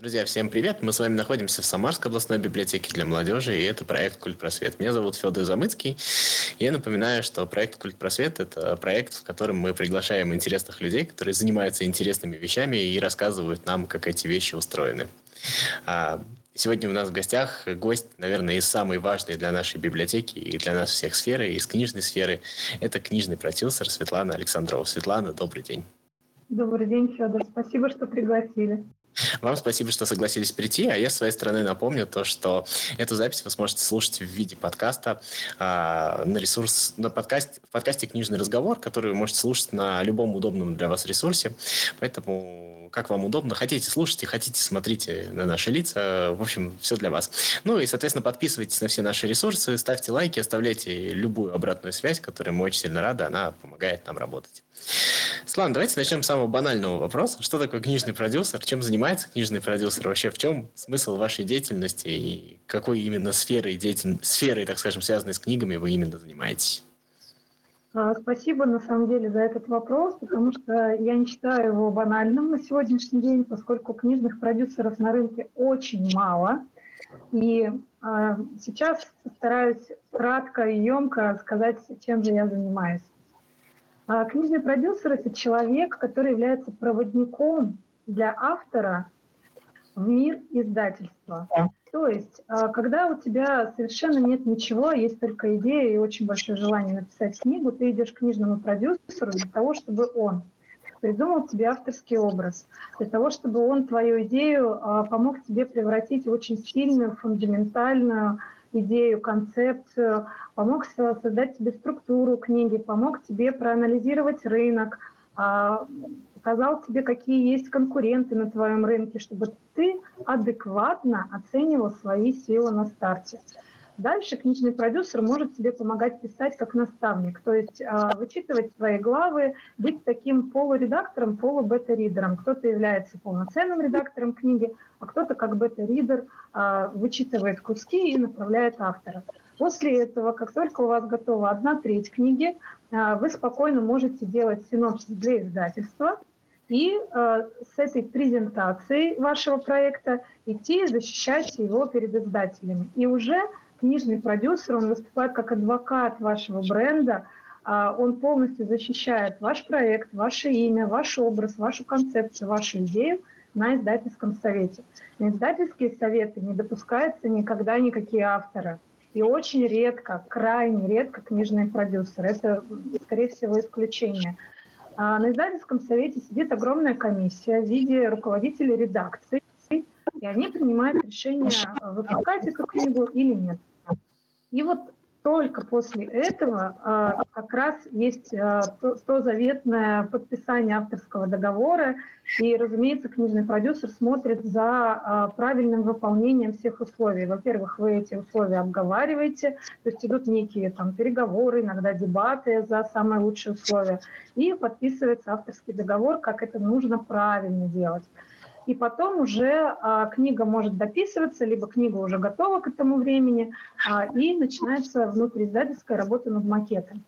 Друзья, всем привет! Мы с вами находимся в Самарской областной библиотеке для молодежи, и это проект «Культ просвет». Меня зовут Федор Замыцкий, я напоминаю, что проект «Культ просвет» — это проект, в котором мы приглашаем интересных людей, которые занимаются интересными вещами и рассказывают нам, как эти вещи устроены. А, сегодня у нас в гостях гость, наверное, из самой важной для нашей библиотеки и для нас всех сферы, из книжной сферы. Это книжный продюсер Светлана Александрова. Светлана, добрый день. Добрый день, Федор. Спасибо, что пригласили. Вам спасибо, что согласились прийти, а я с своей стороны напомню то, что эту запись вы сможете слушать в виде подкаста а, на ресурс, на подкасте, в подкасте «Книжный разговор», который вы можете слушать на любом удобном для вас ресурсе. Поэтому, как вам удобно, хотите слушайте, хотите смотрите на наши лица, в общем, все для вас. Ну и, соответственно, подписывайтесь на все наши ресурсы, ставьте лайки, оставляйте любую обратную связь, которой мы очень сильно рады, она помогает нам работать. Слан, давайте начнем с самого банального вопроса. Что такое книжный продюсер? Чем занимается книжный продюсер? Вообще, в чем смысл вашей деятельности и какой именно сферой, деятель... сферой так скажем, связанной с книгами вы именно занимаетесь? А, спасибо, на самом деле, за этот вопрос, потому что я не считаю его банальным на сегодняшний день, поскольку книжных продюсеров на рынке очень мало. И э, сейчас постараюсь кратко и емко сказать, чем же я занимаюсь. А книжный продюсер – это человек, который является проводником для автора в мир издательства. То есть, а, когда у тебя совершенно нет ничего, а есть только идея и очень большое желание написать книгу, ты идешь к книжному продюсеру для того, чтобы он придумал тебе авторский образ, для того, чтобы он твою идею помог тебе превратить в очень сильную, фундаментальную, идею, концепцию, помог создать тебе структуру книги, помог тебе проанализировать рынок, а, показал тебе, какие есть конкуренты на твоем рынке, чтобы ты адекватно оценивал свои силы на старте. Дальше книжный продюсер может тебе помогать писать как наставник, то есть э, вычитывать свои главы, быть таким полуредактором, полубета-ридером. Кто-то является полноценным редактором книги, а кто-то как бета-ридер э, вычитывает куски и направляет автора. После этого, как только у вас готова одна треть книги, э, вы спокойно можете делать синопсис для издательства и э, с этой презентацией вашего проекта идти защищать его перед издателями. И уже книжный продюсер, он выступает как адвокат вашего бренда, а, он полностью защищает ваш проект, ваше имя, ваш образ, вашу концепцию, вашу идею на издательском совете. На издательские советы не допускаются никогда никакие авторы. И очень редко, крайне редко книжные продюсеры. Это, скорее всего, исключение. А на издательском совете сидит огромная комиссия в виде руководителей редакции, и они принимают решение, выпускать эту книгу или нет. И вот только после этого а, как раз есть а, то, заветное подписание авторского договора, и, разумеется, книжный продюсер смотрит за а, правильным выполнением всех условий. Во-первых, вы эти условия обговариваете, то есть идут некие там переговоры, иногда дебаты за самые лучшие условия, и подписывается авторский договор, как это нужно правильно делать и потом уже а, книга может дописываться, либо книга уже готова к этому времени, а, и начинается внутрииздательская работа над макетом.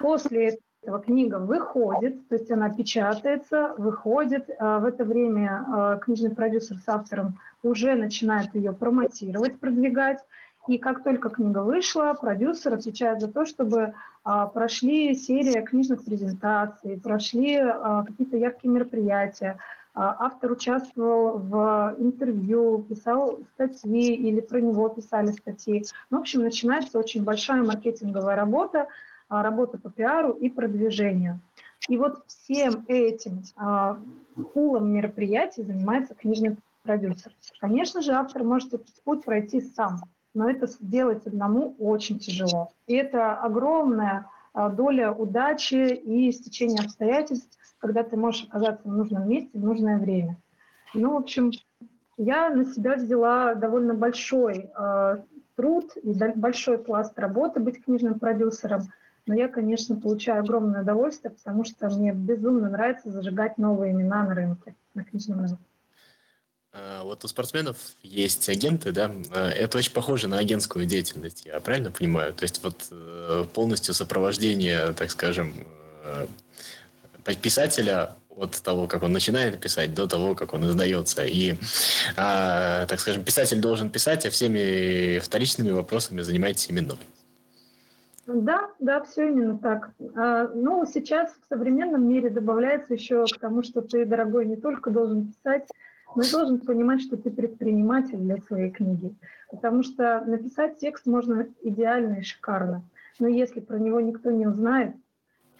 После этого книга выходит, то есть она печатается, выходит. А, в это время а, книжный продюсер с автором уже начинает ее промотировать, продвигать. И как только книга вышла, продюсер отвечает за то, чтобы а, прошли серия книжных презентаций, прошли а, какие-то яркие мероприятия, автор участвовал в интервью, писал статьи или про него писали статьи. Ну, в общем, начинается очень большая маркетинговая работа, а, работа по пиару и продвижению. И вот всем этим а, пулом мероприятий занимается книжный продюсер. Конечно же, автор может этот путь пройти сам, но это сделать одному очень тяжело. И это огромная доля удачи и стечения обстоятельств, когда ты можешь оказаться в нужном месте в нужное время. Ну, в общем, я на себя взяла довольно большой э, труд и большой пласт работы быть книжным продюсером, но я, конечно, получаю огромное удовольствие, потому что мне безумно нравится зажигать новые имена на рынке, на книжном рынке. А, вот у спортсменов есть агенты, да, а, это очень похоже на агентскую деятельность, я правильно понимаю? То есть вот э, полностью сопровождение, так скажем, писателя от того, как он начинает писать, до того, как он издается. И, а, так скажем, писатель должен писать, а всеми вторичными вопросами занимаетесь именно. Да, да, все именно так. А, ну, сейчас в современном мире добавляется еще к тому, что ты, дорогой, не только должен писать, но и должен понимать, что ты предприниматель для своей книги. Потому что написать текст можно идеально и шикарно. Но если про него никто не узнает,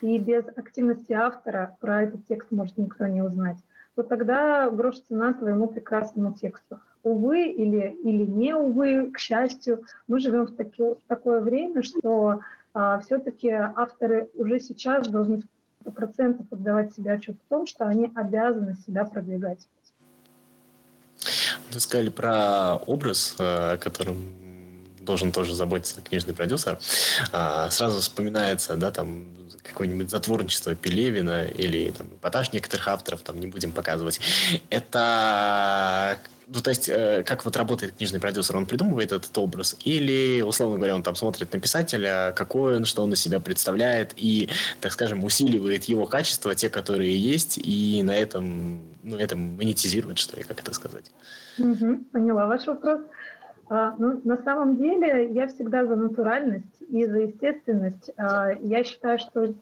и без активности автора про этот текст может никто не узнать, то тогда грош цена твоему прекрасному тексту. Увы или, или не увы, к счастью, мы живем в, таки, в такое время, что а, все-таки авторы уже сейчас должны 100% отдавать себе отчет в том, что они обязаны себя продвигать. Вы сказали про образ, о котором должен тоже заботиться книжный продюсер. А, сразу вспоминается, да, там какое-нибудь затворничество Пелевина или там, эпатаж некоторых авторов, там не будем показывать. Это ну, то есть, э, как вот работает книжный продюсер? Он придумывает этот образ? Или, условно говоря, он там смотрит на писателя, какой он, что он из себя представляет, и, так скажем, усиливает его качества, те, которые есть, и на этом, ну, этом монетизирует, что ли, как это сказать? Угу, поняла ваш вопрос. А, ну, на самом деле я всегда за натуральность и за естественность. А, я считаю, что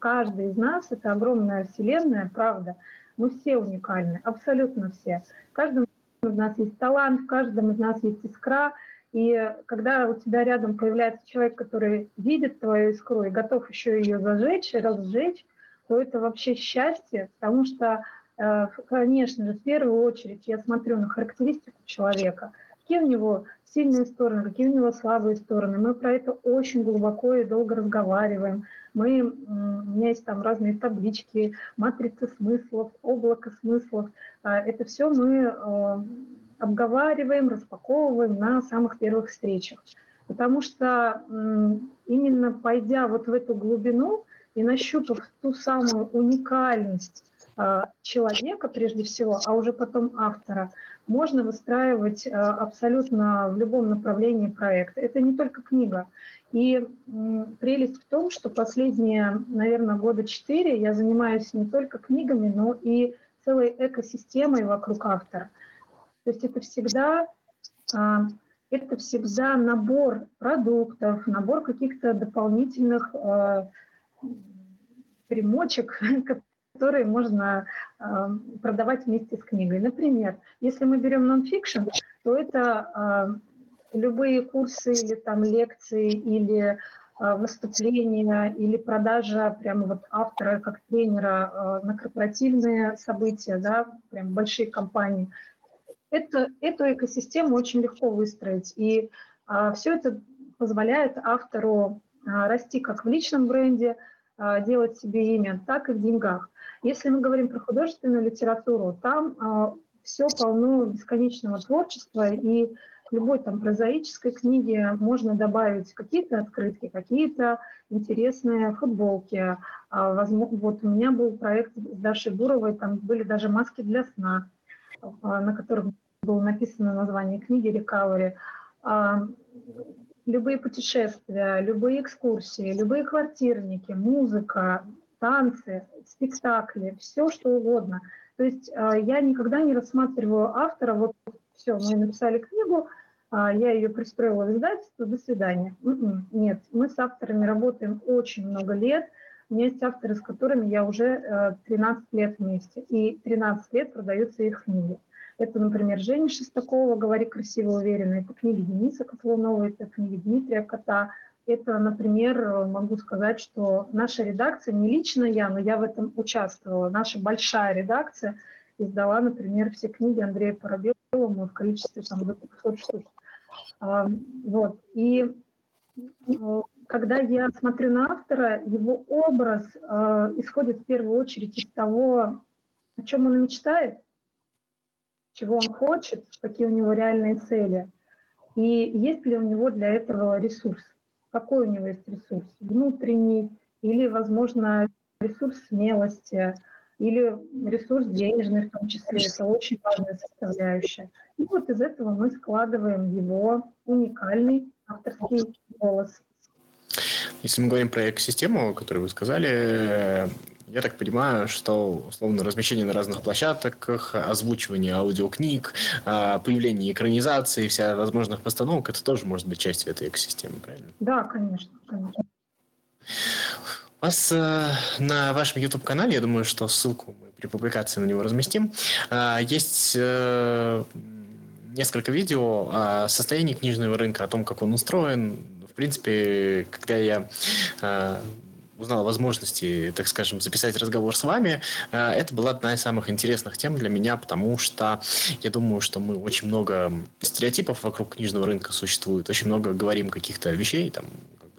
каждый из нас – это огромная вселенная, правда. Мы все уникальны, абсолютно все. В каждом из нас есть талант, в каждом из нас есть искра. И когда у тебя рядом появляется человек, который видит твою искру и готов еще ее зажечь, разжечь, то это вообще счастье, потому что, э, конечно же, в первую очередь я смотрю на характеристику человека – какие у него сильные стороны, какие у него слабые стороны. Мы про это очень глубоко и долго разговариваем. Мы, у меня есть там разные таблички, матрицы смыслов, облако смыслов. А, это все мы э, обговариваем, распаковываем на самых первых встречах. Потому что именно пойдя вот в эту глубину и нащупав ту самую уникальность а, человека прежде всего, а уже потом автора, можно выстраивать а, абсолютно в любом направлении проект. Это не только книга. И прелесть в том, что последние, наверное, года четыре я занимаюсь не только книгами, но и целой экосистемой вокруг автора. То есть это всегда, а, это всегда набор продуктов, набор каких-то дополнительных примочек, которые можно э, продавать вместе с книгой. Например, если мы берем нонфикшн, то это э, любые курсы или там лекции или э, выступления или продажа прямо вот автора как тренера на корпоративные события, да, прям большие компании. Это, эту экосистему очень легко выстроить. И э, все это позволяет автору э, расти как в личном бренде, э, делать себе имя, так и в деньгах. Если мы говорим про художественную литературу, там а, все полно бесконечного творчества, и к любой там прозаической книге можно добавить какие-то открытки, какие-то интересные футболки. А, возможно, вот у меня был проект с Дашей Буровой, там были даже маски для сна, а, на которых было написано название книги «Рекавери». А, любые путешествия, любые экскурсии, любые квартирники, музыка, танцы, спектакли, все что угодно. То есть а, я никогда не рассматриваю автора, вот все, мы написали книгу, а, я ее пристроила в издательство, до свидания. М-м, нет, мы с авторами работаем очень много лет, у меня есть авторы, с которыми я уже 13 э, лет вместе, и 13 лет продаются их книги. Это, например, Женя Шестакова «Говори красиво, уверенно», это книги Дениса Котлунова, это книги Дмитрия Кота, это, например, могу сказать, что наша редакция, не лично я, но я в этом участвовала, наша большая редакция издала, например, все книги Андрея Парабелова в количестве там, до 500 штук. Вот. И э, когда я смотрю на автора, его образ э, исходит в первую очередь из того, о чем он мечтает, чего он хочет, какие у него реальные цели, и есть ли у него для этого ресурс какой у него есть ресурс? Внутренний или, возможно, ресурс смелости, или ресурс денежный в том числе. Это очень важная составляющая. И вот из этого мы складываем его уникальный авторский голос. Если мы говорим про экосистему, которую вы сказали, я так понимаю, что, условно, размещение на разных площадках, озвучивание аудиокниг, а, появление экранизации, вся возможных постановок, это тоже может быть частью этой экосистемы, правильно? Да, конечно, конечно. У вас э, на вашем YouTube-канале, я думаю, что ссылку мы при публикации на него разместим, э, есть э, несколько видео о состоянии книжного рынка, о том, как он устроен. В принципе, когда я э, узнал о возможности, так скажем, записать разговор с вами, э, это была одна из самых интересных тем для меня, потому что я думаю, что мы очень много стереотипов вокруг книжного рынка существует, очень много говорим каких-то вещей, там,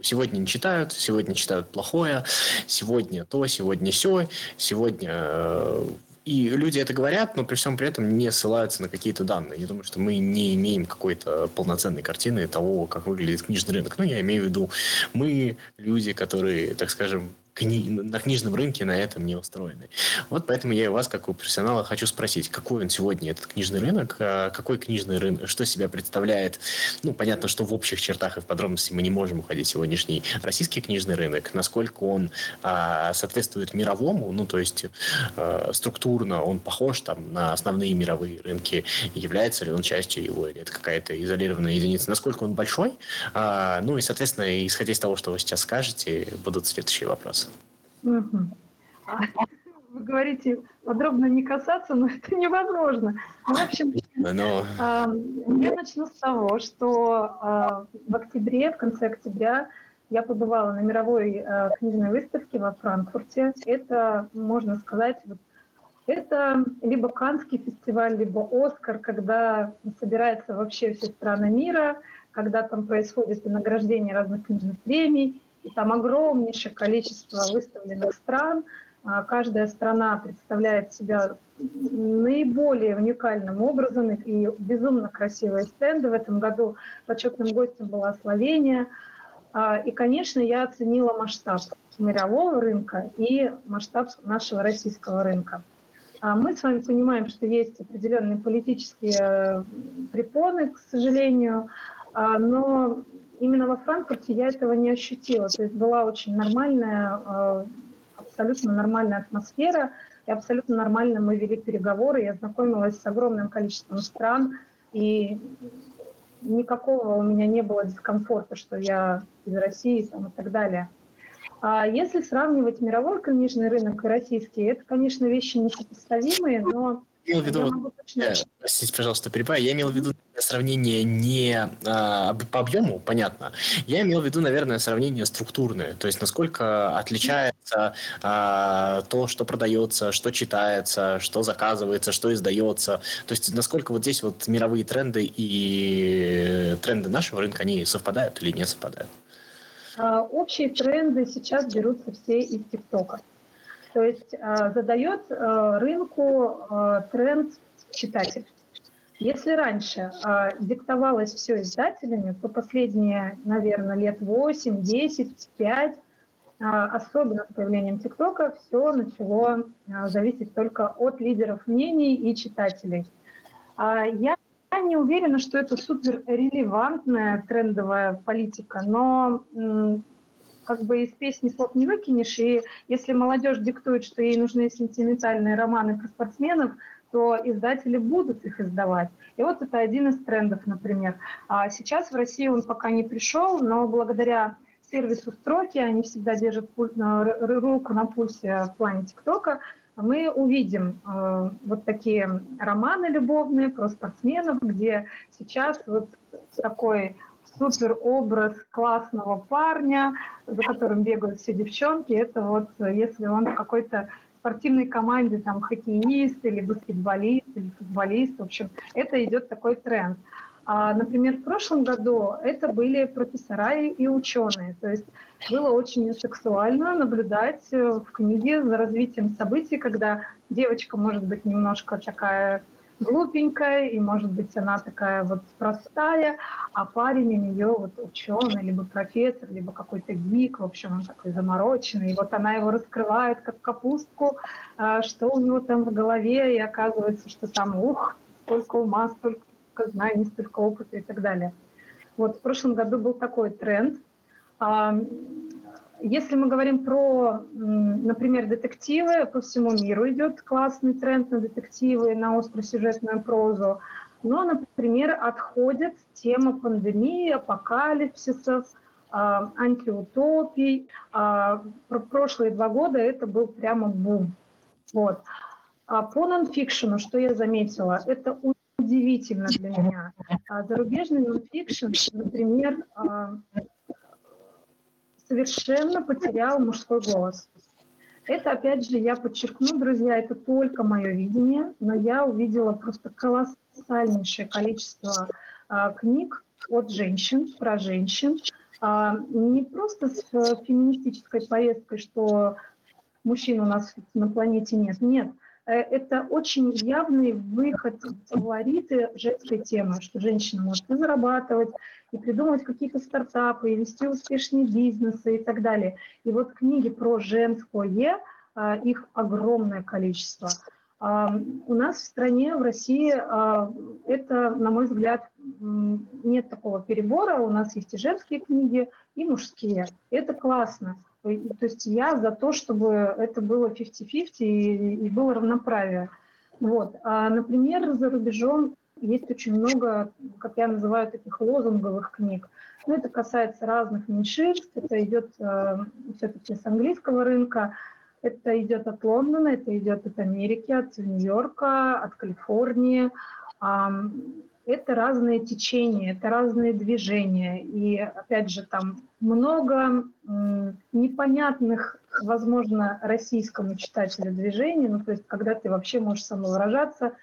сегодня не читают, сегодня читают плохое, сегодня то, сегодня все, сегодня э, и люди это говорят, но при всем при этом не ссылаются на какие-то данные. Я думаю, что мы не имеем какой-то полноценной картины того, как выглядит книжный рынок. Ну, я имею в виду, мы люди, которые, так скажем, кни... на книжном рынке на этом не устроены. Вот поэтому я у вас, как у профессионала, хочу спросить, какой он сегодня, этот книжный рынок, а какой книжный рынок, что себя представляет? Ну, понятно, что в общих чертах и в подробности мы не можем уходить сегодняшний российский книжный рынок, насколько он а, соответствует мировому, ну, то есть а, структурно он похож там на основные мировые рынки, является ли он частью его, или это какая-то изолированная единица, насколько он большой, а, ну, и, соответственно, исходя из того, что вы сейчас скажете, будут следующие вопросы. Угу. Вы говорите подробно не касаться, но это невозможно. Ну, в общем, но... я начну с того, что а, в октябре, в конце октября, я побывала на мировой а, книжной выставке во Франкфурте. Это, можно сказать, вот, это либо Канский фестиваль, либо Оскар, когда собираются вообще все страны мира, когда там происходит награждение разных книжных премий, там огромнейшее количество выставленных стран. А, каждая страна представляет себя наиболее уникальным образом, и безумно красивые стенды. В этом году почетным гостем была Словения. А, и, конечно, я оценила масштаб мирового рынка и масштаб нашего российского рынка. А мы с вами понимаем, что есть определенные политические э, препоны, к сожалению, но именно во Франкфурте я этого не ощутила. То есть была очень нормальная, э, абсолютно нормальная атмосфера, и абсолютно нормально мы вели переговоры. Я знакомилась с огромным количеством стран, и никакого у меня не было дискомфорта, что я из России там, и так далее. А если сравнивать мировой книжный рынок и российский, это, конечно, вещи несопоставимые, но имел в виду, я, простите, пожалуйста, перебиваю, я имел в виду сравнение не а, по объему, понятно, я имел в виду, наверное, сравнение структурное, то есть насколько отличается а, то, что продается, что читается, что заказывается, что издается, то есть насколько вот здесь вот мировые тренды и тренды нашего рынка, они совпадают или не совпадают? А, общие тренды сейчас берутся все из ТикТока. То есть э, задает э, рынку э, тренд читатель. Если раньше диктовалось все издателями, то последние, наверное, лет 8, 10, 5, особенно с появлением ТикТока, все начало зависеть только от лидеров мнений и читателей. А я не уверена, что это супер релевантная трендовая политика, но как бы из песни слов не выкинешь, и если молодежь диктует, что ей нужны сентиментальные романы про спортсменов, то издатели будут их издавать. И вот это один из трендов, например. А сейчас в России он пока не пришел, но благодаря сервису строки, они всегда держат руку на пульсе в плане ТикТока, мы увидим э, вот такие романы любовные про спортсменов, где сейчас вот такой супер образ классного парня, за которым бегают все девчонки, это вот если он в какой-то спортивной команде, там, хоккеист или баскетболист или футболист, в общем, это идет такой тренд. А, например, в прошлом году это были профессора и ученые, то есть было очень сексуально наблюдать в книге за развитием событий, когда девочка может быть немножко такая глупенькая, и, может быть, она такая вот простая, а парень у нее вот ученый, либо профессор, либо какой-то гик, в общем, он такой замороченный, и вот она его раскрывает как капустку, а, что у него там в голове, и оказывается, что там, ух, сколько ума, столько знаний, столько опыта и так далее. Вот в прошлом году был такой тренд. А, если мы говорим про, например, детективы, по всему миру идет классный тренд на детективы, на остросюжетную прозу. Но, например, отходит тема пандемии, апокалипсисов, а, антиутопий. А, прошлые два года это был прямо бум. Вот. А по нонфикшену, что я заметила, это удивительно для меня. Зарубежный нонфикшн, например, совершенно потерял мужской голос. Это, опять же, я подчеркну, друзья, это только мое видение, но я увидела просто колоссальнейшее количество а, книг от женщин, про женщин, а, не просто с а, феминистической повесткой, что мужчин у нас на планете нет, нет, Э, это очень явный выход фавориты женской темы, что женщина может и зарабатывать, и придумывать какие-то стартапы, и вести успешные бизнесы и так далее. И вот книги про женское, а, их огромное количество. А, у нас в стране, в России, а, это, на мой взгляд, нет такого перебора. У нас есть и женские книги, и мужские. Это классно. То есть я за то, чтобы это было 50-50 и, и было равноправие. Вот. А, например, за рубежом есть очень много, как я называю, таких лозунговых книг. Ну, это касается разных меньшинств, это идет э, все-таки с английского рынка, это идет от Лондона, это идет от Америки, от Нью-Йорка, от Калифорнии это разные течения, это разные движения. И, опять же, там много непонятных, возможно, российскому читателю движений, ну, то есть, когда ты вообще можешь самовыражаться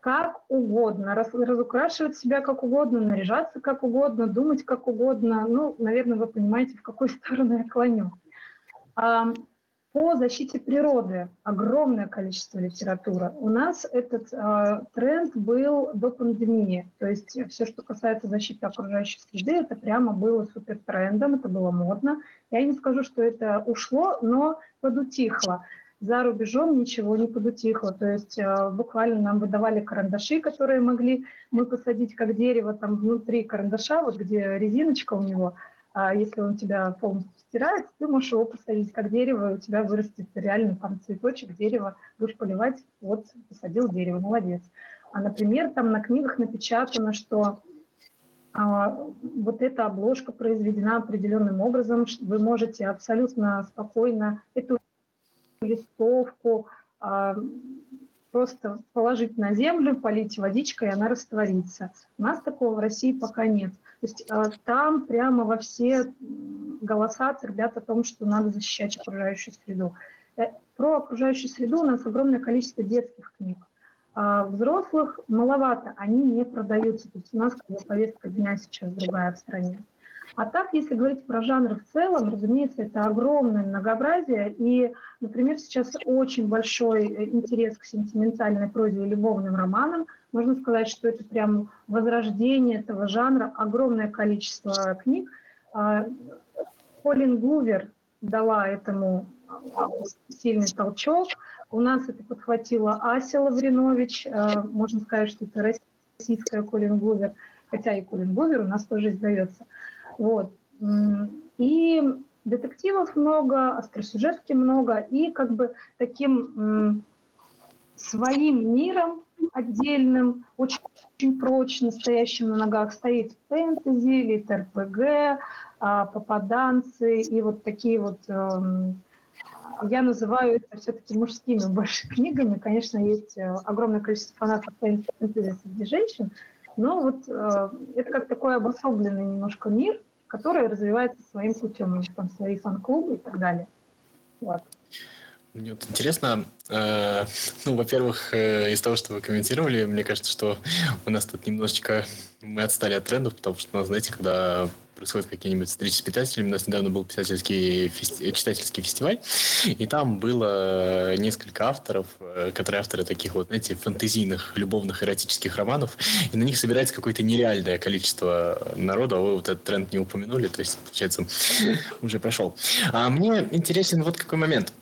как угодно, раз, разукрашивать себя как угодно, наряжаться как угодно, думать как угодно. Ну, наверное, вы понимаете, в какую сторону я клоню. По защите природы огромное количество литературы. У нас этот э, тренд был до пандемии. То есть все, что касается защиты окружающей среды, это прямо было супер трендом, это было модно. Я не скажу, что это ушло, но подутихло. За рубежом ничего не подутихло. То есть э, буквально нам выдавали карандаши, которые могли мы посадить как дерево там внутри карандаша, вот где резиночка у него, а если он тебя полностью стирается, ты можешь его посадить как дерево, у тебя вырастет реально там цветочек, дерево, будешь поливать, вот посадил дерево, молодец. А, например, там на книгах напечатано, что а, вот эта обложка произведена определенным образом, вы можете абсолютно спокойно эту листовку а, просто положить на землю, полить водичкой, и она растворится. У нас такого в России пока нет. То есть а, там прямо во все голоса ребят о том, что надо защищать окружающую среду. Э, про окружающую среду у нас огромное количество детских книг. А взрослых маловато, они не продаются. То есть у нас как бы, повестка дня сейчас другая в стране. А так, если говорить про жанр в целом, разумеется, это огромное многообразие. И, например, сейчас очень большой э, интерес к сентиментальной прозе и любовным романам. Можно сказать, что это прям возрождение этого жанра, огромное количество книг. А, Колин Гувер дала этому а, сильный толчок. У нас это подхватила Ася Лавринович. Э, можно сказать, что это российская Колин Гувер, хотя и Колин Гувер у нас тоже издается. Вот. И детективов много, остросюжетки много, и как бы таким своим миром отдельным, очень, очень прочно стоящим на ногах стоит фэнтези, литр ПГ, а, попаданцы и вот такие вот эм, я называю это все-таки мужскими больше книгами. Конечно, есть э, огромное количество фанатов фэнтези среди женщин, но вот э, это как такой обособленный немножко мир, который развивается своим путем, у них там свои фан-клубы и так далее. Вот. Мне вот интересно, э, ну, во-первых, э, из того, что вы комментировали, мне кажется, что у нас тут немножечко мы отстали от трендов, потому что, ну, знаете, когда происходят какие-нибудь встречи с писателями. У нас недавно был писательский фести... читательский фестиваль, и там было несколько авторов, э, которые авторы таких вот, знаете, фантазийных, любовных, эротических романов, и на них собирается какое-то нереальное количество народа, а вы вот этот тренд не упомянули, то есть, получается, уже прошел. А мне интересен вот какой момент.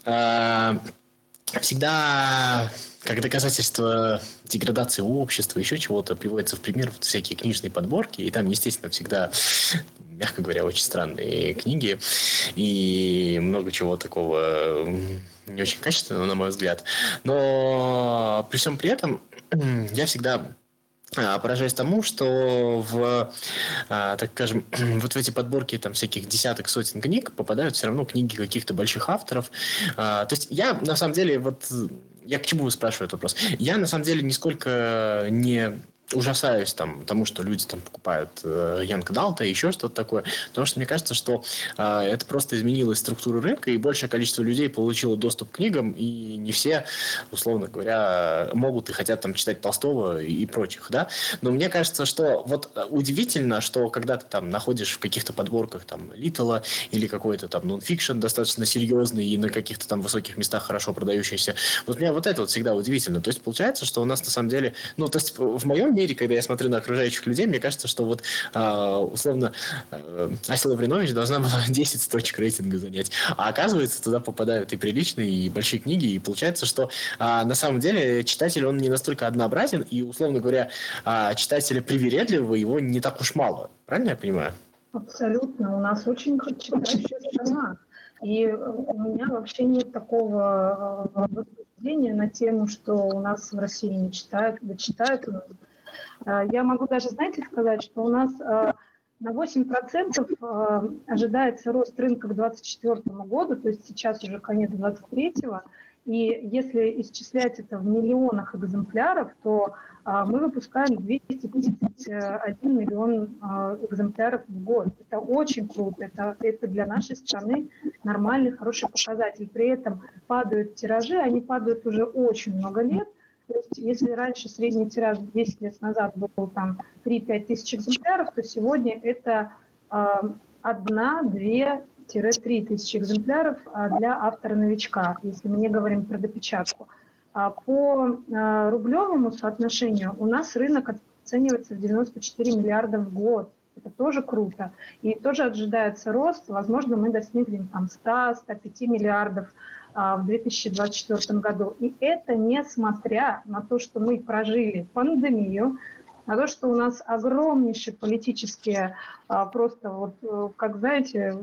Всегда как доказательство деградации общества, еще чего-то, приводится в пример всякие книжные подборки, и там, естественно, всегда мягко говоря, очень странные книги и много чего такого не очень качественного, на мой взгляд. Но при всем при этом я всегда поражаюсь тому, что в, а, так скажем, вот в эти подборки там всяких десяток, сотен книг попадают все равно книги каких-то больших авторов. А, то есть я, на самом деле, вот я к чему спрашиваю этот вопрос? Я, на самом деле, нисколько не ужасаюсь там, тому, что люди там покупают э, Янг Далта и еще что-то такое, потому что мне кажется, что э, это просто изменилась структура рынка, и большее количество людей получило доступ к книгам, и не все, условно говоря, могут и хотят там читать Толстого и, и прочих, да. Но мне кажется, что вот удивительно, что когда ты там находишь в каких-то подборках там Литтла или какой-то там нонфикшн достаточно серьезный и на каких-то там высоких местах хорошо продающийся, вот меня вот это вот всегда удивительно. То есть получается, что у нас на самом деле, ну, то есть в моем мире, когда я смотрю на окружающих людей, мне кажется, что вот а, условно э, Ася Лавринович должна была 10 строчек рейтинга занять. А оказывается, туда попадают и приличные, и большие книги, и получается, что а, на самом деле читатель, он не настолько однообразен, и, условно говоря, а, читателя привередливого его не так уж мало. Правильно я понимаю? Абсолютно. У нас очень читающая страна. И у меня вообще нет такого рассуждения на тему, что у нас в России не читают, да читают. Я могу даже, знаете, сказать, что у нас а, на 8% а, ожидается рост рынка к 2024 году, то есть сейчас уже конец 2023 и если исчислять это в миллионах экземпляров, то мы выпускаем 231 миллион экземпляров в год. Это очень круто, это, это для нашей страны нормальный, хороший показатель. При этом падают тиражи, они падают уже очень много лет, то есть если раньше средний тираж 10 лет назад был там 3-5 тысяч экземпляров, то сегодня это э, 1-2 3 тысячи экземпляров а, для автора-новичка, если мы не говорим про допечатку. А по а, рублевому соотношению у нас рынок оценивается в 94 миллиарда в год. Это тоже круто. И тоже ожидается рост. Возможно, мы достигнем там 100-105 миллиардов а, в 2024 году. И это несмотря на то, что мы прожили пандемию, на то, что у нас огромнейшие политические, а, просто вот, э, как знаете,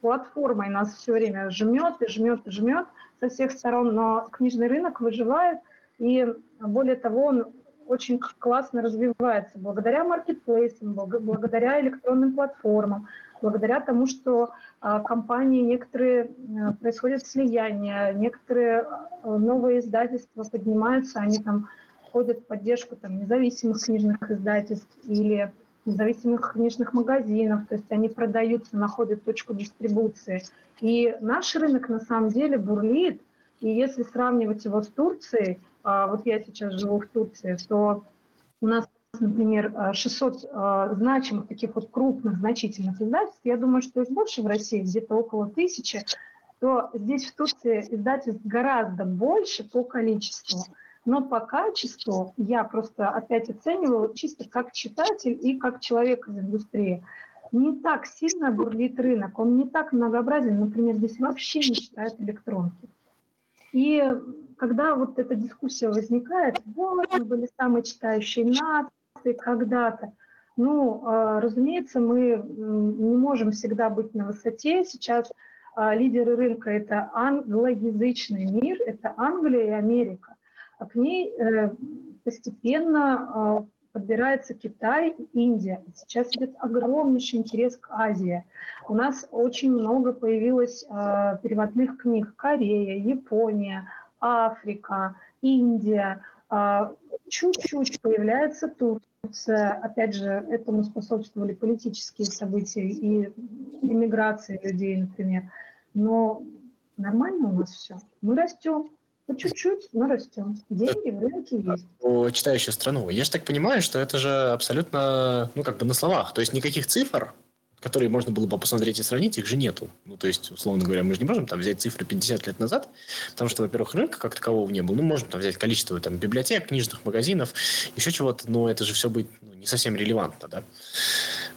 платформой нас все время жмет и жмет и жмет со всех сторон, но книжный рынок выживает, и более того, он очень классно развивается благодаря маркетплейсам, благодаря электронным платформам, благодаря тому, что а, компании некоторые а, происходят слияния, некоторые а, новые издательства поднимаются, они там входят в поддержку там, независимых книжных издательств или независимых книжных магазинов, то есть они продаются, находят точку дистрибуции. И наш рынок на самом деле бурлит, и если сравнивать его с Турцией, вот я сейчас живу в Турции, то у нас например, 600 э, э, значимых, таких вот крупных, значительных издательств, я думаю, что их больше в России, где-то около тысячи, то здесь в Турции издательств гораздо больше по количеству. Но по качеству я просто опять оцениваю чисто как читатель и как человек из индустрии. Не так сильно бурлит рынок, он не так многообразен. Например, здесь вообще не читают электронки. И когда вот эта дискуссия возникает, вот мы были самые читающие нации, информации когда-то. Ну, а, разумеется, мы не можем всегда быть на высоте. Сейчас а, лидеры рынка – это англоязычный мир, это Англия и Америка. А к ней э, постепенно а, подбирается Китай Индия. Сейчас идет огромнейший интерес к Азии. У нас очень много появилось переводных книг. Корея, Япония, Африка, Индия. Чуть-чуть появляется тут опять же, этому способствовали политические события и иммиграция людей, например. Но нормально у нас все. Мы растем. По чуть-чуть, но растем. Деньги в рынке есть. По читающую страну. Я же так понимаю, что это же абсолютно, ну, как бы на словах. То есть никаких цифр которые можно было бы посмотреть и сравнить, их же нету. Ну, то есть, условно говоря, мы же не можем там взять цифры 50 лет назад, потому что, во-первых, рынка как такового не было. Ну, можем там взять количество там, библиотек, книжных магазинов, еще чего-то, но это же все будет ну, не совсем релевантно, да.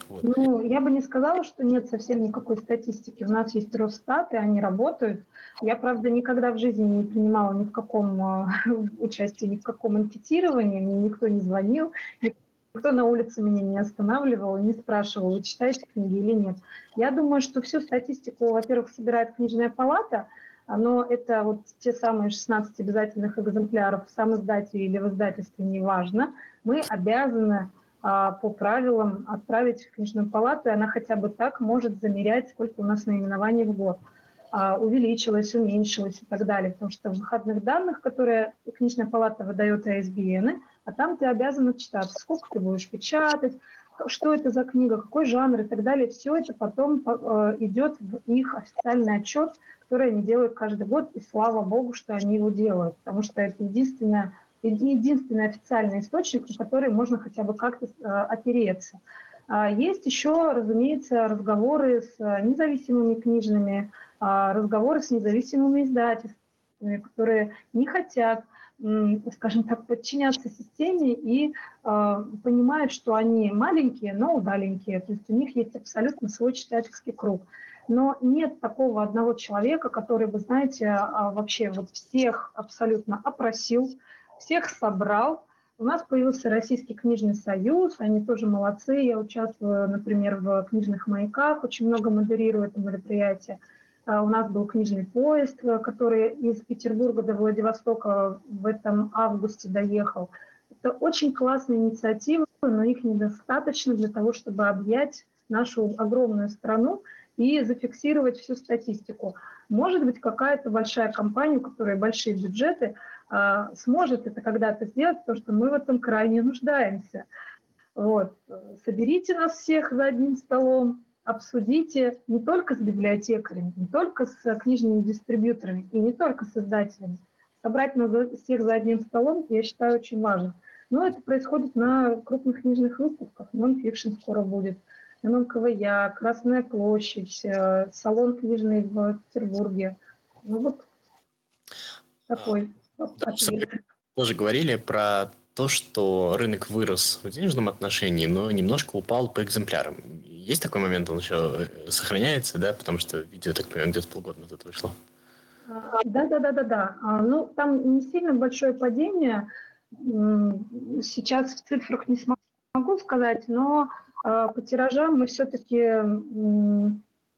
Вот. Ну, я бы не сказала, что нет совсем никакой статистики. У нас есть Росстат, и они работают. Я, правда, никогда в жизни не принимала ни в каком а, участии, ни в каком анкетировании, мне никто не звонил, никто на улице меня не останавливал, не спрашивал, вы читаете книги или нет. Я думаю, что всю статистику, во-первых, собирает книжная палата, но это вот те самые 16 обязательных экземпляров в сам издателе или в издательстве, неважно, мы обязаны а, по правилам отправить в книжную палату, и она хотя бы так может замерять, сколько у нас наименований в год а, увеличилось, уменьшилось и так далее. Потому что в выходных данных, которые книжная палата выдает ISBN, а там ты обязан читать, сколько ты будешь печатать, что это за книга, какой жанр и так далее. Все это потом э, идет в их официальный отчет, который они делают каждый год, и слава богу, что они его делают, потому что это единственное единственный официальный источник, на который можно хотя бы как-то э, опереться. А есть еще, разумеется, разговоры с э, независимыми книжными, а, разговоры с независимыми издательствами, которые не хотят, скажем так, подчиняться системе и а, понимают, что они маленькие, но удаленькие, то есть у них есть абсолютно свой читательский круг. Но нет такого одного человека, который бы, знаете, вообще вот всех абсолютно опросил, всех собрал. У нас появился Российский книжный союз, они тоже молодцы. Я участвую, например, в книжных маяках, очень много модерирую это мероприятие. А, у нас был книжный поезд, который из Петербурга до Владивостока в этом августе доехал. Это очень классная инициатива, но их недостаточно для того, чтобы объять нашу огромную страну и зафиксировать всю статистику. Может быть, какая-то большая компания, у которой большие бюджеты, а, сможет это когда-то сделать, потому что мы в этом крайне нуждаемся. Вот. Соберите нас всех за одним столом, обсудите не только с библиотекарями, не только с книжными дистрибьюторами и не только с издателями. Собрать нас всех за одним столом, я считаю, очень важно. Но это происходит на крупных книжных выставках. Non/fiction скоро будет, ММКВЯ, Красная площадь, э, салон книжный в Петербурге. Ну вот такой. Тоже говорили про то, что рынок вырос в денежном отношении, но немножко упал по экземплярам. Есть такой момент, он еще э, сохраняется, да, потому что видео, так понимаю, где-то полгода назад вышло. Да, да, да, да, да. Ну, там не сильно большое падение. Сейчас в цифрах не смогу сказать, но а, по тиражам мы все-таки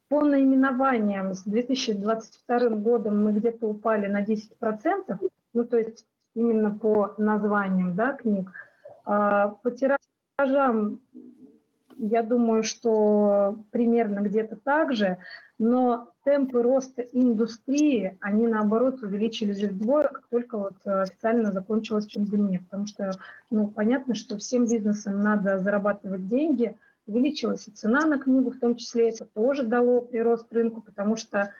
по наименованиям с 2022 годом мы где-то упали на 10%, ну, то есть именно по названиям да, книг. А, по тиражам, я думаю, что примерно где-то так же, но темпы роста индустрии, они наоборот увеличились вдвое, как только вот официально закончилась пандемия, потому что, ну, понятно, что всем бизнесам надо зарабатывать деньги, увеличилась и цена на книгу, в том числе это тоже дало прирост рынку, потому что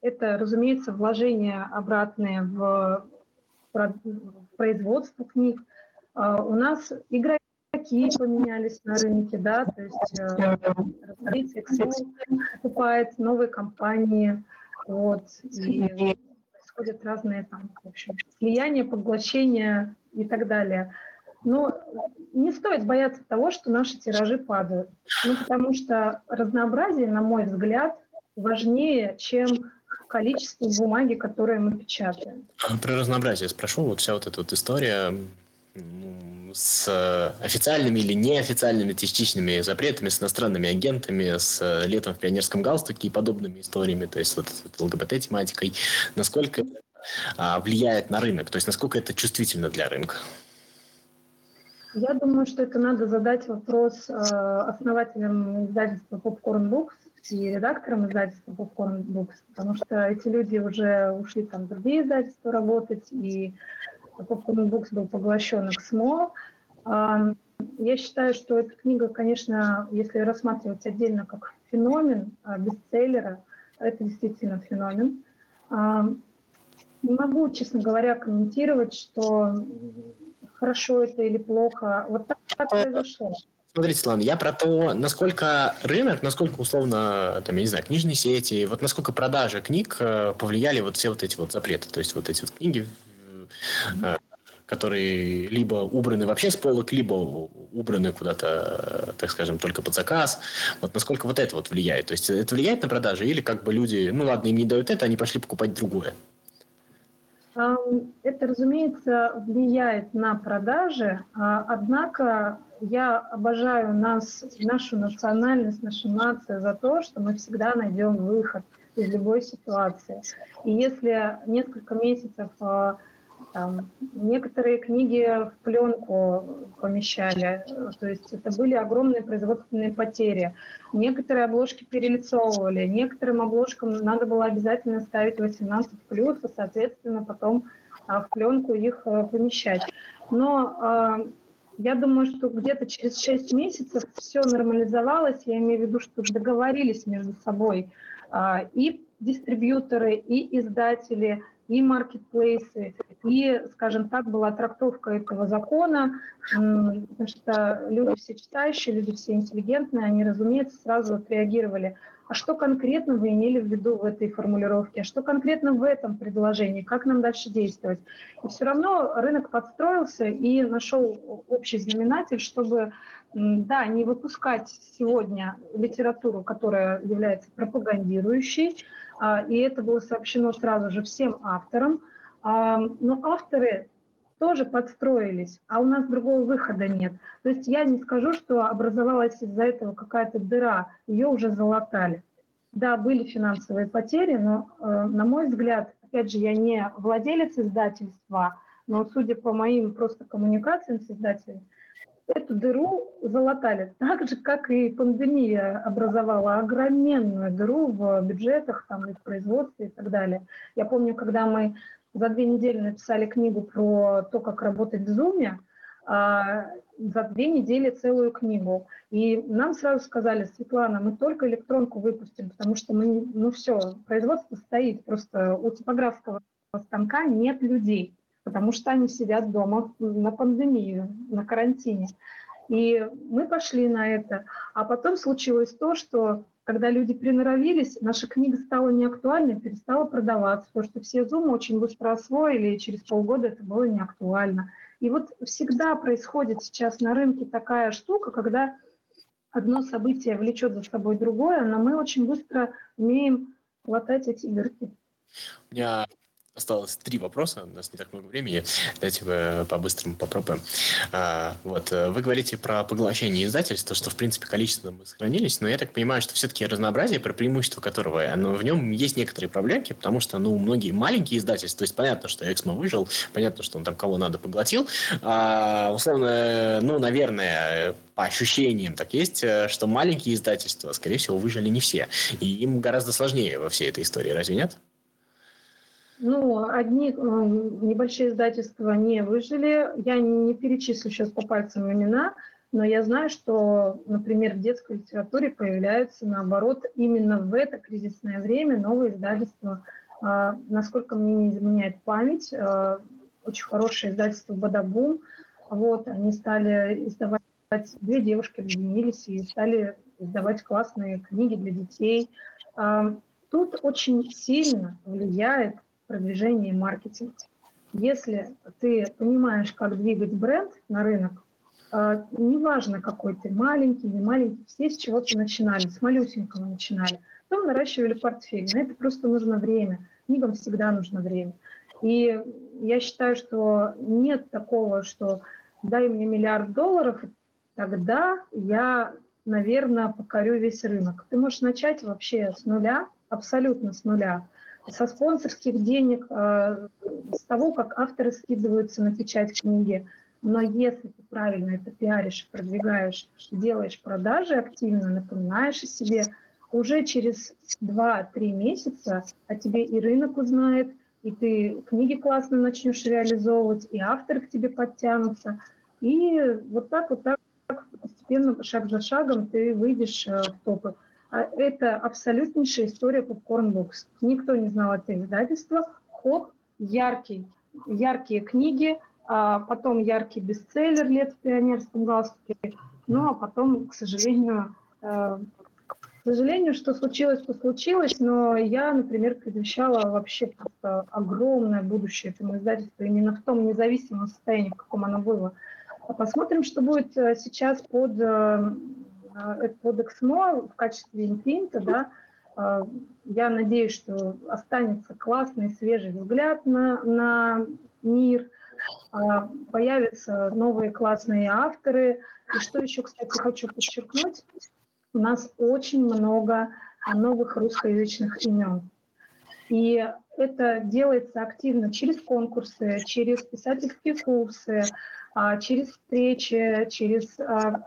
это, разумеется, вложения обратные в производство книг. А, у нас игроки поменялись на рынке, да, то есть э, Excel покупает новые компании, вот, и происходят разные там, в общем, слияния, поглощения и так далее. Но не стоит бояться того, что наши тиражи падают, ну, потому что разнообразие, на мой взгляд, важнее, чем количество бумаги, которое мы печатаем. Про разнообразие спрошу. Вот вся вот эта вот история с официальными или неофициальными частичными запретами, с иностранными агентами, с летом в пионерском галстуке и подобными историями, то есть вот, вот ЛГБТ-тематикой, насколько а, влияет на рынок, то есть насколько это чувствительно для рынка? Я думаю, что это надо задать вопрос э, основателям издательства Popcorn Books, и редактором издательства Popcorn Books, потому что эти люди уже ушли там в другие издательства работать, и Popcorn Books был поглощен XMO. Я считаю, что эта книга, конечно, если рассматривать отдельно как феномен а, бестселлера, это действительно феномен. Не могу, честно говоря, комментировать, что хорошо это или плохо. Вот так, так произошло. Смотрите, Светлана, я про то, насколько рынок, насколько условно, там, я не знаю, книжные сети, вот насколько продажи книг э, повлияли вот все вот эти вот запреты, то есть вот эти вот книги, э, которые либо убраны вообще с полок, либо убраны куда-то, так скажем, только под заказ. Вот насколько вот это вот влияет? То есть это влияет на продажи или как бы люди, ну ладно, им не дают это, они пошли покупать другое? Это, разумеется, влияет на продажи, а, однако я обожаю нас, нашу национальность, нашу нацию за то, что мы всегда найдем выход из любой ситуации. И если несколько месяцев а, там, некоторые книги в пленку помещали, то есть это были огромные производственные потери. Некоторые обложки перелицовывали, некоторым обложкам надо было обязательно ставить 18 плюс, и, соответственно, потом а, в пленку их а, помещать. Но а, я думаю, что где-то через 6 месяцев все нормализовалось, я имею в виду, что договорились между собой и дистрибьюторы, и издатели, и маркетплейсы, и, скажем так, была трактовка этого закона, потому что люди все читающие, люди все интеллигентные, они, разумеется, сразу отреагировали. А что конкретно вы имели в виду в этой формулировке? А что конкретно в этом предложении? Как нам дальше действовать? И все равно рынок подстроился и нашел общий знаменатель, чтобы да, не выпускать сегодня литературу, которая является пропагандирующей, и это было сообщено сразу же всем авторам. А, но авторы тоже подстроились, а у нас другого выхода нет. То есть я не скажу, что образовалась из-за этого какая-то дыра, ее уже залатали. Да, были финансовые потери, но, э, на мой взгляд, опять же, я не владелец издательства, но судя по моим просто коммуникациям с издателями, эту дыру залатали. Так же, как и пандемия образовала огроменную дыру в бюджетах, там, и в производстве и так далее. Я помню, когда мы за две недели написали книгу про то, как работать в Zoom, а, за две недели целую книгу. И нам сразу сказали, Светлана, мы только электронку выпустим, потому что мы, ну все, производство стоит, просто у типографского станка нет людей потому что они сидят дома на пандемию, на карантине. И мы пошли на это. А потом случилось то, что когда люди приноровились, наша книга стала неактуальной, перестала продаваться, потому что все Zoom очень быстро освоили, и через полгода это было неактуально. И вот всегда происходит сейчас на рынке такая штука, когда одно событие влечет за собой другое, но мы очень быстро умеем латать эти дырки. У меня Осталось три вопроса, у нас не так много времени. Давайте по-быстрому попробуем. А, вот, э, вы говорите про поглощение издательства, что, в принципе, количество мы сохранились, но я так понимаю, что все-таки разнообразие, про преимущество которого, оно, в нем есть некоторые проблемки, потому что, ну, многие маленькие издательства, то есть понятно, что Эксмо выжил, понятно, что он там кого надо поглотил, а, условно, ну, наверное, по ощущениям так есть, э, что маленькие издательства, скорее всего, выжили не все, и им гораздо сложнее во всей этой истории, разве нет? Ну, одни небольшие издательства не выжили. Я не перечислю сейчас по пальцам имена, но я знаю, что, например, в детской литературе появляются, наоборот, именно в это кризисное время новые издательства. А, насколько мне не изменяет память, а, очень хорошее издательство «Бадабум». Вот, они стали издавать, две девушки объединились и стали издавать классные книги для детей. А, тут очень сильно влияет продвижение и маркетинг. Если ты понимаешь, как двигать бренд на рынок, э, неважно, какой ты, маленький, не маленький, все с чего-то начинали, с малюсенького начинали. Потом наращивали портфель. На это просто нужно время. Книгам всегда нужно время. И я считаю, что нет такого, что дай мне миллиард долларов, тогда я, наверное, покорю весь рынок. Ты можешь начать вообще с нуля, абсолютно с нуля со спонсорских денег, э, с того, как авторы скидываются на печать книги. Но если ты правильно это пиаришь, продвигаешь, делаешь продажи активно, напоминаешь о себе, уже через 2-3 месяца о тебе и рынок узнает, и ты книги классно начнешь реализовывать, и авторы к тебе подтянутся. И вот так, вот так, постепенно, шаг за шагом ты выйдешь э, в топы. А это абсолютнейшая история Books. Никто не знал это издательство. Хоп, яркий, яркие книги, а потом яркий бестселлер «Лет в пионерском галстуке». Ну, а потом, к сожалению, э, К сожалению, что случилось, то случилось, но я, например, предвещала вообще просто огромное будущее этому издательству именно в том независимом состоянии, в каком оно было. А посмотрим, что будет э, сейчас под, э, э, под Эксмо в качестве импринта, да, я надеюсь, что останется классный, свежий взгляд на, на мир, появятся новые классные авторы. И что еще, кстати, хочу подчеркнуть, у нас очень много новых русскоязычных имен. И это делается активно через конкурсы, через писательские курсы, а, через встречи, через а,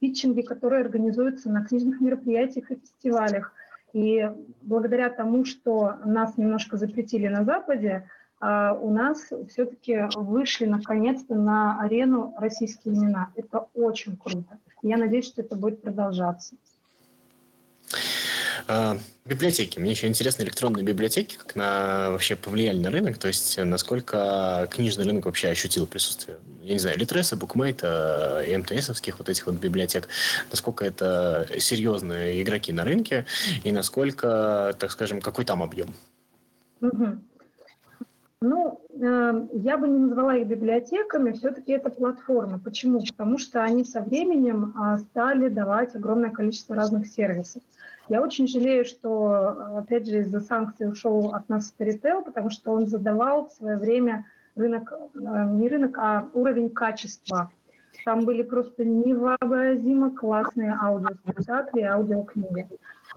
питчинги, которые организуются на книжных мероприятиях и фестивалях. И благодаря тому, что нас немножко запретили на Западе, а, у нас все-таки вышли наконец-то на арену российские имена. Это очень круто. Я надеюсь, что это будет продолжаться. А, библиотеки. Мне еще интересны электронные библиотеки, как на вообще повлияли на рынок, то есть насколько книжный рынок вообще ощутил присутствие, я не знаю, Литреса, Букмейта и МТСовских вот этих вот библиотек, насколько это серьезные игроки на рынке и насколько, так скажем, какой там объем? Ну, э, я бы не назвала их библиотеками, все-таки это платформа. Почему? Потому что они со временем э, стали давать огромное количество разных сервисов. Я очень жалею, что, опять же, из-за санкций ушел от нас Storytel, потому что он задавал в свое время рынок, э, не рынок, а уровень качества. Там были просто невообразимо классные аудиоспектакли аудиокниги.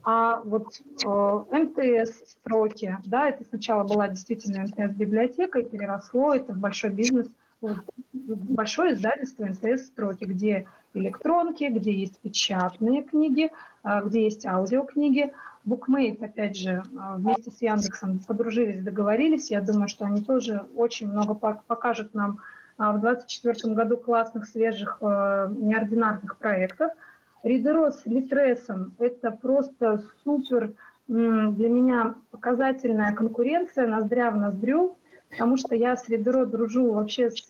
А вот э, МТС строки, да, это сначала была действительно МТС-библиотека, и переросло это в большой бизнес, в большое издательство МТС строки, где электронки, где есть печатные книги, э, где есть аудиокниги. Букмейт, опять же, э, вместе с Яндексом подружились, договорились. Я думаю, что они тоже очень много покажут нам э, в 2024 году классных, свежих, неординарных проектов – Ридеро с Литресом – это просто супер для меня показательная конкуренция ноздря в ноздрю, потому что я с Ридеро дружу вообще с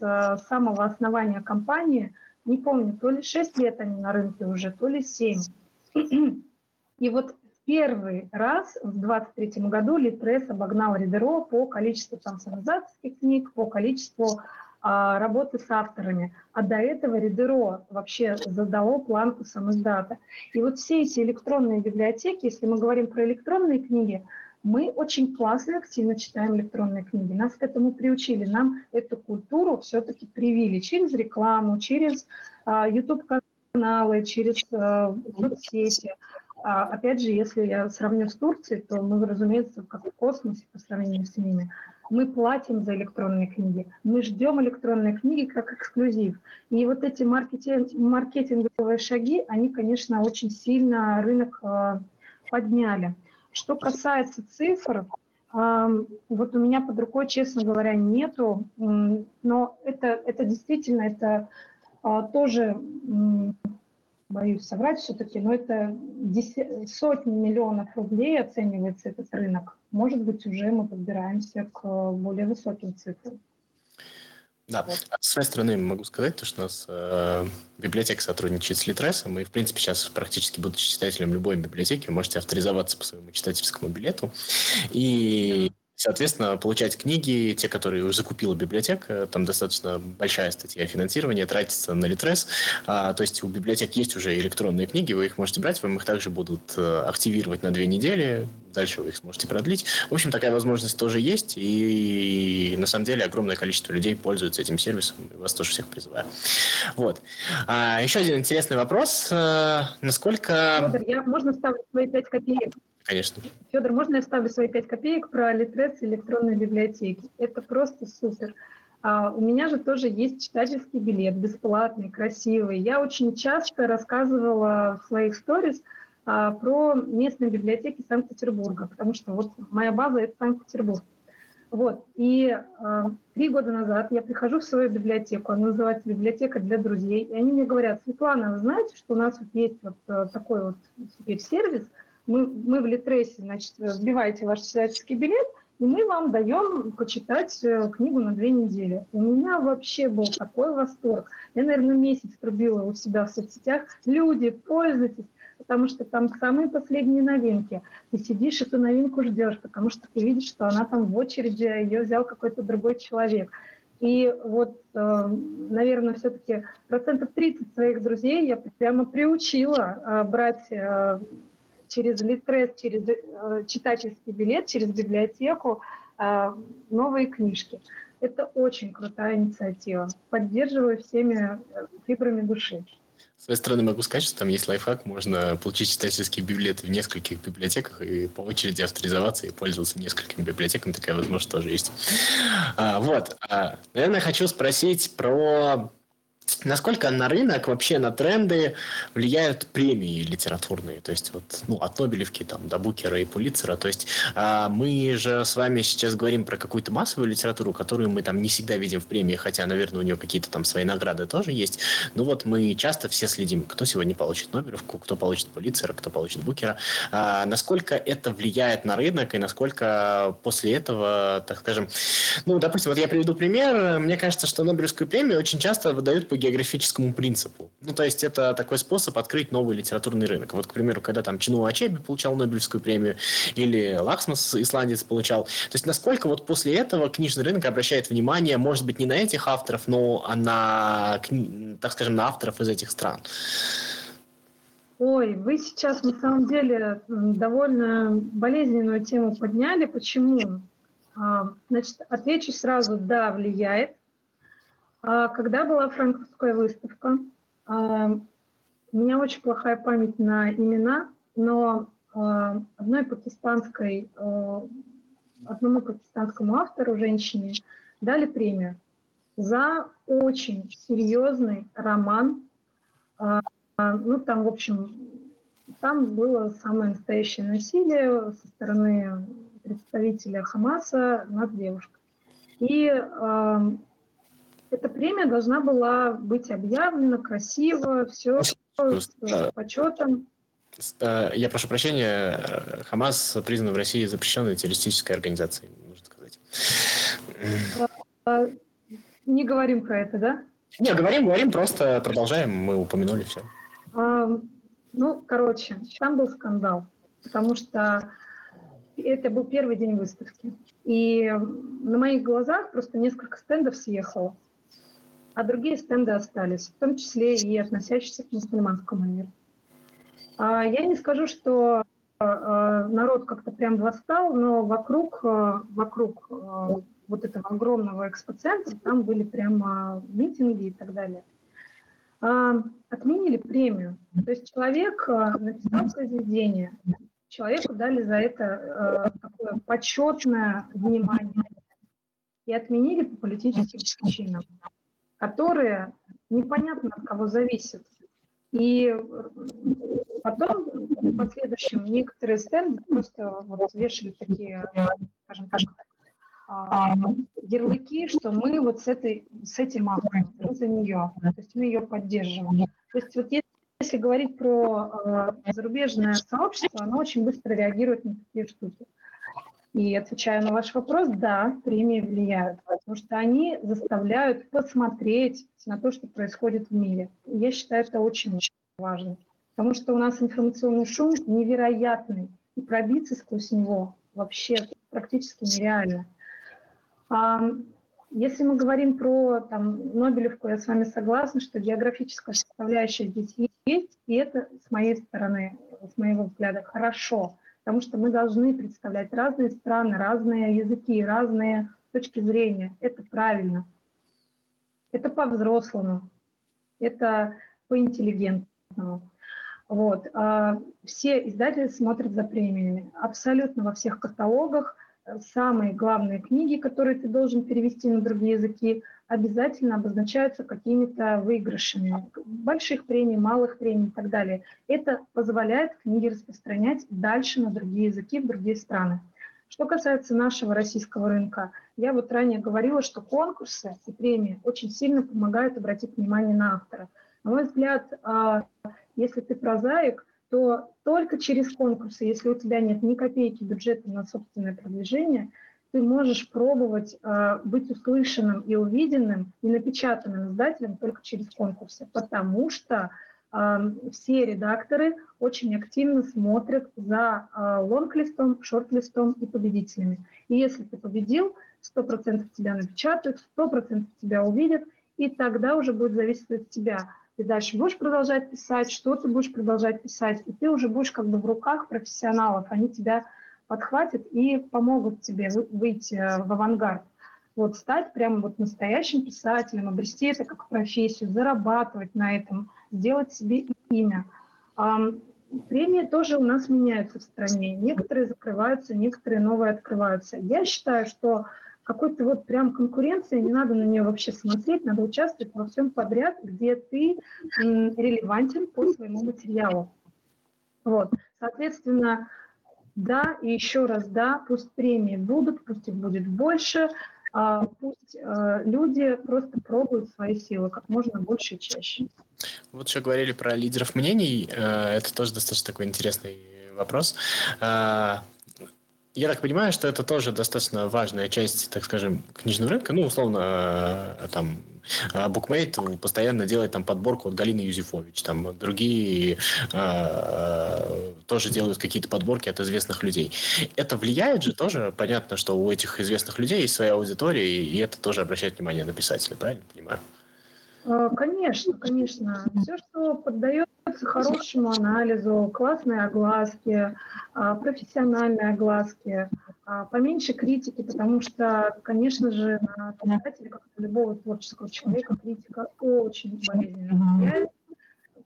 самого основания компании. Не помню, то ли 6 лет они на рынке уже, то ли 7. И вот первый раз в 2023 году Литрес обогнал Ридеро по количеству самоиздательских книг, по количеству а, работы с авторами. А до этого Ридеро вообще задало планку самоздата. И вот все эти электронные библиотеки, если мы говорим про электронные книги, мы очень классно и активно читаем электронные книги. Нас к этому приучили. Нам эту культуру все-таки привили через рекламу, через а, YouTube-каналы, через а, соцсети. А, опять же, если я сравню с Турцией, то мы, разумеется, как в космосе по сравнению с ними мы платим за электронные книги, мы ждем электронные книги как эксклюзив. И вот эти маркетинг, маркетинговые шаги, они, конечно, очень сильно рынок э, подняли. Что касается цифр, э, вот у меня под рукой, честно говоря, нету, но это, это действительно, это э, тоже боюсь соврать все-таки, но это сотни миллионов рублей оценивается этот рынок. Может быть, уже мы подбираемся к более высоким цифрам. Да, вот. с своей стороны могу сказать, то, что у нас э, библиотека сотрудничает с Литресом, и, в принципе, сейчас практически будучи читателем любой библиотеки, вы можете авторизоваться по своему читательскому билету. И Соответственно, получать книги, те, которые закупила библиотека, там достаточно большая статья финансирования, тратится на Литрес. А, то есть у библиотек есть уже электронные книги, вы их можете брать, вам их также будут э, активировать на две недели, дальше вы их сможете продлить. В общем, такая возможность тоже есть, и, на самом деле огромное количество людей пользуются этим сервисом, и вас тоже всех призываю. Вот. А, еще один интересный вопрос. А, насколько... Я, можно ставить свои пять копеек? Конечно. Федор, можно я ставлю свои пять копеек про Литрес и электронные библиотеки? Это просто супер. А у меня же тоже есть читательский билет, бесплатный, красивый. Я очень часто рассказывала в своих сторис а, про местные библиотеки Санкт-Петербурга, потому что вот моя база – это Санкт-Петербург. Вот. И э, три года назад я прихожу в свою библиотеку, она называется «Библиотека для друзей», и они мне говорят, Светлана, вы знаете, что у нас вот есть вот э, такой вот теперь сервис – мы, мы в Литресе, значит, вбиваете ваш читательский билет, и мы вам даем почитать э, книгу на две недели. У меня вообще был такой восторг. Я, наверное, месяц трубила у себя в соцсетях. Люди, пользуйтесь. потому что там самые последние новинки. Ты сидишь, эту новинку ждешь, потому что ты видишь, что она там в очереди, ее взял какой-то другой человек. И вот, э, наверное, все-таки процентов 30 своих друзей я прямо приучила э, брать через Литрес, через читательский билет, через библиотеку новые книжки. Это очень крутая инициатива. Поддерживаю всеми фибрами души. С своей стороны могу сказать, что там есть лайфхак, можно получить читательские библиотеки в нескольких библиотеках и по очереди авторизоваться и пользоваться несколькими библиотеками, такая возможность тоже есть. А, вот, а, наверное, хочу спросить про Насколько на рынок, вообще на тренды влияют премии литературные? То есть вот, ну, от Нобелевки там, до Букера и Пулитцера. То есть а, мы же с вами сейчас говорим про какую-то массовую литературу, которую мы там не всегда видим в премии, хотя, наверное, у нее какие-то там свои награды тоже есть. Ну вот мы часто все следим, кто сегодня получит Нобелевку, кто получит Пулитцера, кто получит Букера. А, насколько это влияет на рынок и насколько после этого, так скажем, ну, допустим, вот я приведу пример. Мне кажется, что Нобелевскую премию очень часто выдают по географическому принципу. Ну, то есть это такой способ открыть новый литературный рынок. Вот, к примеру, когда там Чинуа Ачеби получал Нобелевскую премию или Лакснесс, исландец, получал. То есть насколько вот после этого книжный рынок обращает внимание, может быть, не на этих авторов, но на, так скажем, на авторов из этих стран? Ой, вы сейчас на самом деле довольно болезненную тему подняли. Почему? А, значит, отвечу сразу, да, влияет. А когда была франкфуртская выставка, а, у меня очень плохая память на имена, но а, одной пакистанской, одному пакистанскому автору, женщине, дали премию за очень серьезный роман. Ну, там, в общем, там было самое настоящее насилие со стороны представителя Хамаса над девушкой. И эта премия должна была быть объявлена красиво, все с почетом. Э, я прошу прощения, Хамас признан в России запрещенной террористической организацией, нужно сказать. А, не говорим про это, да? Не, говорим, говорим, просто продолжаем, мы упомянули все. А, ну, короче, там был скандал, потому что это был первый день выставки. И на моих глазах просто несколько стендов съехало а другие стенды остались, в том числе и относящиеся к мусульманскому миру. А я не скажу, что а, народ как-то прям восстал, но вокруг, а, вокруг вот этого огромного экспоцентра там были прямо митинги и так далее. Отменили премию. То есть человек написал произведение, человеку дали за это такое почетное внимание и отменили по политическим причинам которые непонятно от кого зависят. И потом, в последующем, некоторые стенды просто вот вешали такие, скажем так, а, ярлыки, что мы вот с, этой, с этим автором, за нее, то есть мы ее поддерживаем. То есть вот если говорить про э, зарубежное сообщество, оно очень быстро реагирует на такие штуки. И отвечая на ваш вопрос, да, премии влияют, потому что они заставляют посмотреть на то, что происходит в мире. И я считаю, это очень важно, потому что у нас информационный шум невероятный, и пробиться сквозь него вообще практически нереально. А если мы говорим про там, Нобелевку, я с вами согласна, что географическая составляющая здесь есть, и это с моей стороны, с моего взгляда, хорошо потому что мы должны представлять разные страны, разные языки, разные точки зрения. Это правильно. Это по-взрослому, это по-интеллигентному. Вот. А все издатели смотрят за премиями. Абсолютно во всех каталогах самые главные книги, которые ты должен перевести на другие языки, обязательно обозначаются какими-то выигрышами. Больших премий, малых премий и так далее. Это позволяет книги распространять дальше на другие языки, в другие страны. Что касается нашего российского рынка, я вот ранее говорила, что конкурсы и премии очень сильно помогают обратить внимание на автора. На мой взгляд, а, если ты прозаик, то только через конкурсы, если у тебя нет ни копейки бюджета на собственное продвижение – ты можешь пробовать э, быть услышанным и увиденным, и напечатанным издателем только через конкурсы, потому что все редакторы очень активно смотрят за лонг-листом, шорт-листом и победителями. И если ты победил, 100% тебя напечатают, 100% тебя увидят, и тогда уже будет зависеть от тебя. Ты дальше будешь продолжать писать, что ты будешь продолжать писать, и ты уже будешь как бы в руках профессионалов, они тебя подхватят и помогут тебе выйти э, в авангард. Вот стать прямо вот настоящим писателем, обрести это как профессию, зарабатывать на этом, сделать себе имя. Премии тоже у нас меняются в стране. Некоторые закрываются, некоторые новые открываются. Я считаю, что какой-то вот прям конкуренции, не надо на нее вообще смотреть, надо участвовать во всем подряд, где ты релевантен по своему материалу. Вот. Соответственно, да, и еще раз да, пусть премии будут, пусть их будет больше, а пусть э, люди просто пробуют свои силы как можно больше и чаще. Вот еще говорили про лидеров мнений, э, это тоже достаточно такой интересный вопрос. Э, я так понимаю, что это тоже достаточно важная часть, так скажем, книжного рынка. Ну, условно, э, там, Букмейт постоянно делает там подборку от Галины Юзефович. Там другие э, тоже делают какие-то подборки от известных людей. Это влияет же тоже? Понятно, что у этих известных людей есть своя аудитория, и это тоже обращает внимание на писателя, правильно понимаю? А, конечно, конечно. Все, что поддается хорошему анализу, классной огласке, а, профессиональной огласке, а, поменьше критики, потому что, конечно же, на писателя, как на любого творческого человека, критика очень болезненно влияет.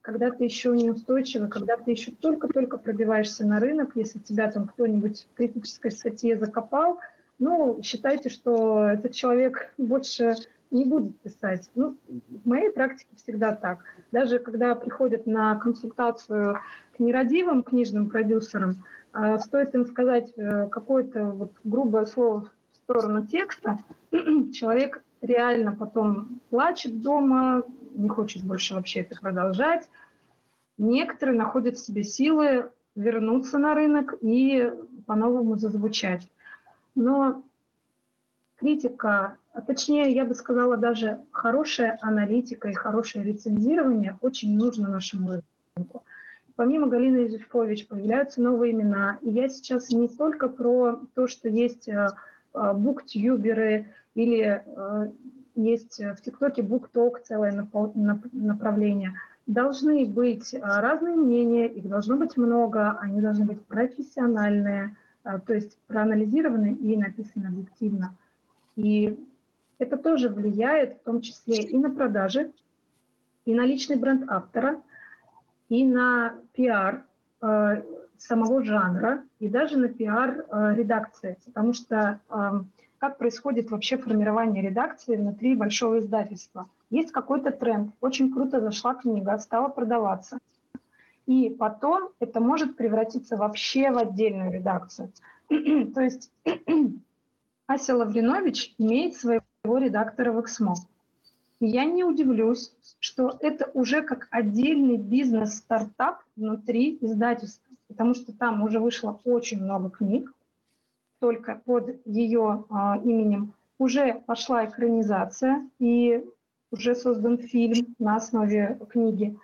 Когда ты еще неустойчивый, когда ты еще только-только пробиваешься на рынок, если тебя там кто-нибудь в критической статье закопал, ну, считайте, что этот человек больше не будет писать. Ну, в моей практике всегда так. Даже когда приходят на консультацию к нерадивым книжным продюсерам, э, стоит им сказать э, какое-то вот грубое слово в сторону текста, человек реально потом плачет дома, не хочет больше вообще это продолжать. Некоторые находят в себе силы вернуться на рынок и по-новому зазвучать. Но критика точнее, я бы сказала, даже хорошая аналитика и хорошее рецензирование очень нужно нашему рынку. Помимо Галины Юзефович появляются новые имена. И я сейчас не только про то, что есть э, э, буктюберы или э, есть в ТикТоке букток, целое направление. Должны быть разные мнения, их должно быть много, они должны быть профессиональные, то есть проанализированы и написаны объективно. И это тоже влияет в том числе и на продажи, и на личный бренд автора, и на пиар э, самого жанра, и даже на пиар э, редакции. Потому что э, как происходит вообще формирование редакции внутри большого издательства? Есть какой-то тренд, очень круто зашла книга, стала продаваться. И потом это может превратиться вообще в отдельную редакцию. То есть Ася Лавринович имеет своего его редактора в Эксмо. И я не удивлюсь, что это уже как отдельный бизнес-стартап внутри издательства, потому что там уже вышло очень много книг, только под ее а, именем. Уже пошла экранизация и уже создан фильм на основе книги.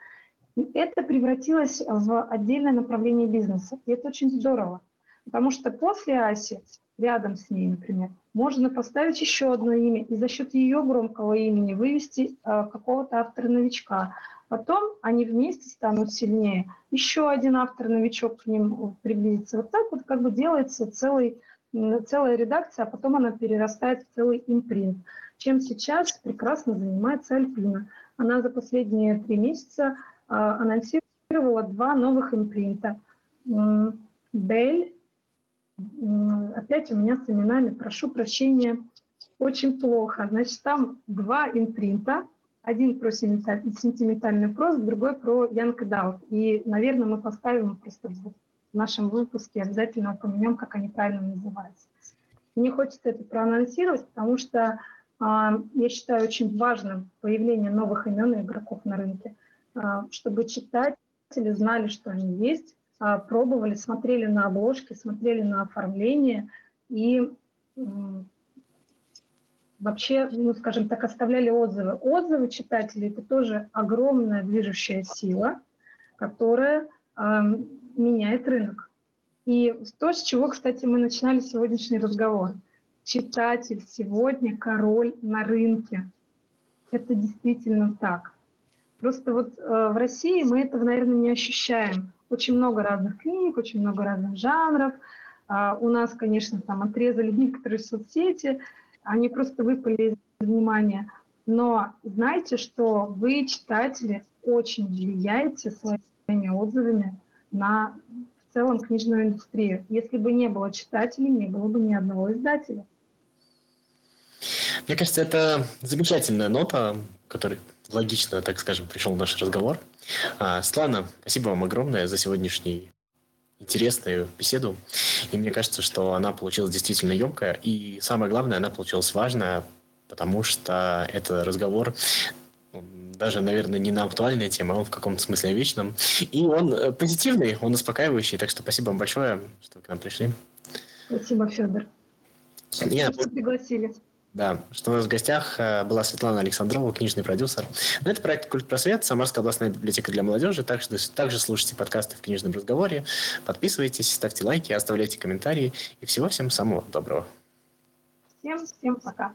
И это превратилось в отдельное направление бизнеса. И это очень здорово, потому что после Аси рядом с ней, например, можно поставить еще одно имя и за счет ее громкого имени вывести э, какого-то автора-новичка. Потом они вместе станут сильнее. Еще один автор-новичок к ним приблизится. Вот так вот как бы делается целый, целая редакция, а потом она перерастает в целый импринт. Чем сейчас прекрасно занимается Альпина. Она за последние три месяца э, анонсировала два новых импринта. Бель опять у меня с именами, прошу прощения, очень плохо. Значит, там два импринта, один про сентиментальный прост, другой про Young Adult. И, наверное, мы поставим просто в нашем выпуске, обязательно упомянем, как они правильно называются. Мне хочется это проанонсировать, потому что э, я считаю очень важным появление новых имен и игроков на рынке, э, чтобы читатели знали, что они есть, пробовали, смотрели на обложки, смотрели на оформление и вообще, ну, скажем так, оставляли отзывы. Отзывы читателей – это тоже огромная движущая сила. которая э, меняет рынок. И то, с чего, кстати, мы начинали сегодняшний разговор. Читатель сегодня король на рынке. Это действительно так. Просто вот э, в России мы этого, наверное, не ощущаем. Очень много разных книг, очень много разных жанров. Э, у нас, конечно, там отрезали некоторые соцсети, они просто выпали из внимания. Но знайте, что вы, читатели, очень влияете своими отзывами на в целом книжную индустрию. Если бы не было читателей, не было бы ни одного издателя. Мне кажется, это замечательная нота, которая логично, так скажем, пришел наш разговор. А, Светлана, спасибо вам огромное за сегодняшний интересную беседу. И мне кажется, что она получилась действительно емкая. И самое главное, она получилась важная, потому что это разговор даже, наверное, не на актуальные темы, а он в каком-то смысле вечном. И он э, позитивный, он успокаивающий. Так что спасибо вам большое, что вы к нам пришли. Спасибо, Федор. Я что пригласили. Да, что у нас в гостях э, была Светлана Александрова, книжный продюсер. Но это проект «Культ просвет», Самарская областная библиотека для молодежи. Также, также слушайте подкасты в книжном разговоре. Подписывайтесь, ставьте лайки, оставляйте комментарии. И всего всем самого доброго. Всем, всем пока.